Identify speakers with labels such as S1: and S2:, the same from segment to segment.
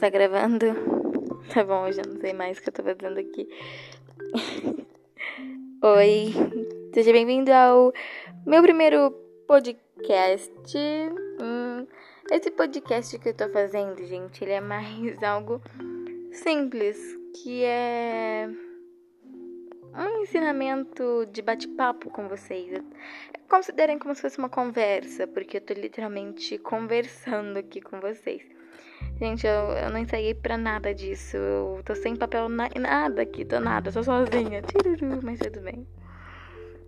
S1: Tá gravando? Tá bom, eu já não sei mais o que eu tô fazendo aqui. Oi, seja bem-vindo ao meu primeiro podcast. Hum, esse podcast que eu tô fazendo, gente, ele é mais algo simples, que é um ensinamento de bate-papo com vocês. Considerem como se fosse uma conversa, porque eu tô literalmente conversando aqui com vocês. Gente, eu, eu não ensaiei pra nada disso. Eu tô sem papel na, nada aqui, tô nada, tô sozinha. Tiruru, mas tudo bem.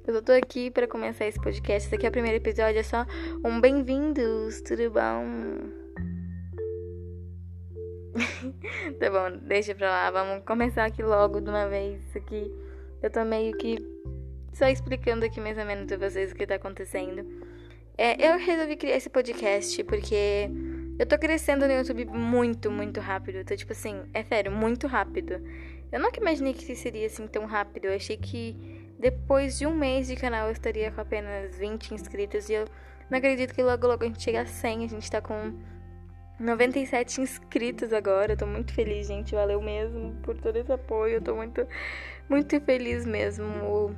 S1: Eu tô aqui para começar esse podcast. Esse aqui é o primeiro episódio, é só um bem-vindos, tudo bom? tá bom, deixa pra lá. Vamos começar aqui logo de uma vez. Isso aqui eu tô meio que só explicando aqui mais ou menos pra vocês o que tá acontecendo. É, eu resolvi criar esse podcast porque eu tô crescendo no YouTube muito, muito rápido. Tô tipo assim, é sério, muito rápido. Eu nunca imaginei que seria assim tão rápido. Eu achei que depois de um mês de canal eu estaria com apenas 20 inscritos. E eu não acredito que logo logo a gente chega a 100. A gente tá com 97 inscritos agora. Eu tô muito feliz, gente. Valeu mesmo por todo esse apoio. Eu tô muito, muito feliz mesmo.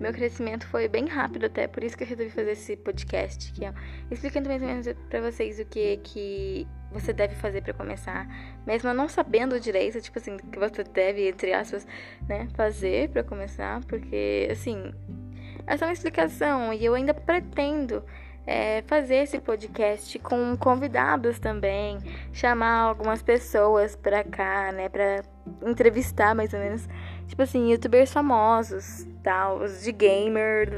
S1: Meu crescimento foi bem rápido até, por isso que eu resolvi fazer esse podcast, que é explicando mais ou menos para vocês o que que você deve fazer para começar, mesmo não sabendo direito, tipo assim, que você deve, entre aspas, né, fazer para começar, porque assim, essa é uma explicação e eu ainda pretendo é, fazer esse podcast com convidados também, chamar algumas pessoas pra cá, né, pra entrevistar mais ou menos, tipo assim, youtubers famosos, tal, de gamer,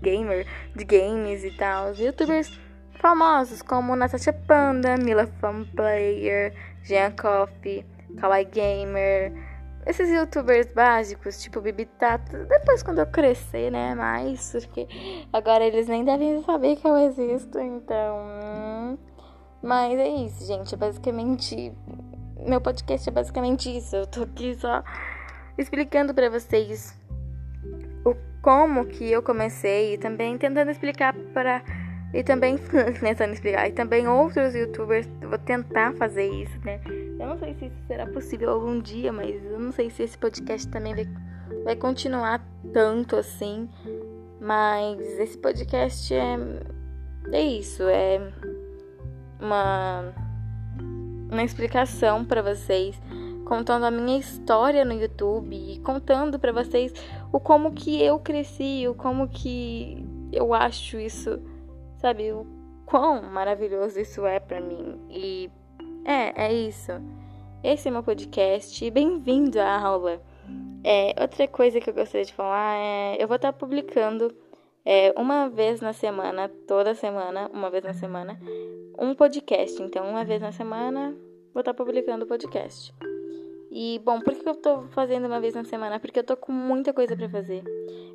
S1: gamer, de games e tal, youtubers famosos como Natasha Panda, Mila Fun Player, Jean Coffee, Kawaii Gamer, esses youtubers básicos, tipo Bibitata, depois quando eu crescer, né, mais, porque agora eles nem devem saber que eu existo, então. Mas é isso, gente, é basicamente. Meu podcast é basicamente isso. Eu tô aqui só explicando para vocês o como que eu comecei e também tentando explicar para e também tentando explicar e também outros youtubers vou tentar fazer isso, né? Eu não sei se isso será possível algum dia, mas eu não sei se esse podcast também vai, vai continuar tanto assim. Mas esse podcast é é isso, é uma uma explicação para vocês contando a minha história no YouTube e contando para vocês o como que eu cresci, o como que eu acho isso, sabe, o quão maravilhoso isso é para mim. E é, é isso. Esse é meu podcast. Bem-vindo à aula. É, outra coisa que eu gostaria de falar é, eu vou estar publicando é, uma vez na semana, toda semana, uma vez na semana, um podcast. Então, uma vez na semana, vou estar publicando o podcast. E, bom, por que eu tô fazendo uma vez na semana? Porque eu tô com muita coisa para fazer.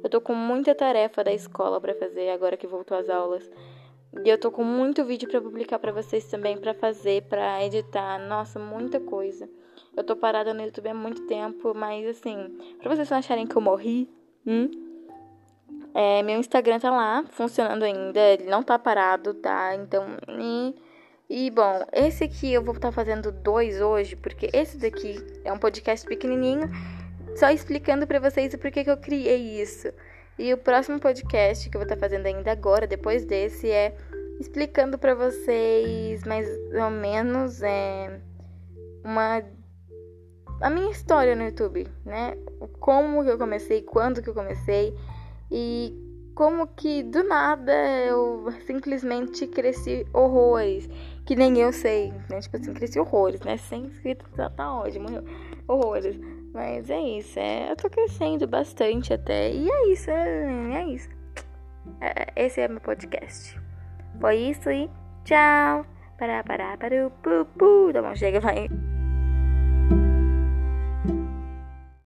S1: Eu tô com muita tarefa da escola para fazer agora que voltou às aulas. E eu tô com muito vídeo para publicar para vocês também, para fazer, para editar. Nossa, muita coisa. Eu tô parada no YouTube há muito tempo, mas assim, pra vocês não acharem que eu morri, hum? É, meu Instagram tá lá, funcionando ainda, ele não tá parado, tá? Então, e e bom, esse aqui eu vou estar tá fazendo dois hoje, porque esse daqui é um podcast pequenininho, só explicando para vocês o porquê que eu criei isso. E o próximo podcast que eu vou estar tá fazendo ainda agora, depois desse, é explicando para vocês mais ou menos é, uma a minha história no YouTube, né? Como que eu comecei, quando que eu comecei e como que do nada eu simplesmente cresci horrores que nem eu sei, né? Tipo assim, cresci horrores, né? Sem inscritos tá, tá ótimo, horrores. Mas é isso, é, eu tô crescendo bastante até. E é isso, é, é isso. É, esse é meu podcast. Foi isso e tchau. Pará, pará, pará, pu, pu. Tá bom, chega, vai.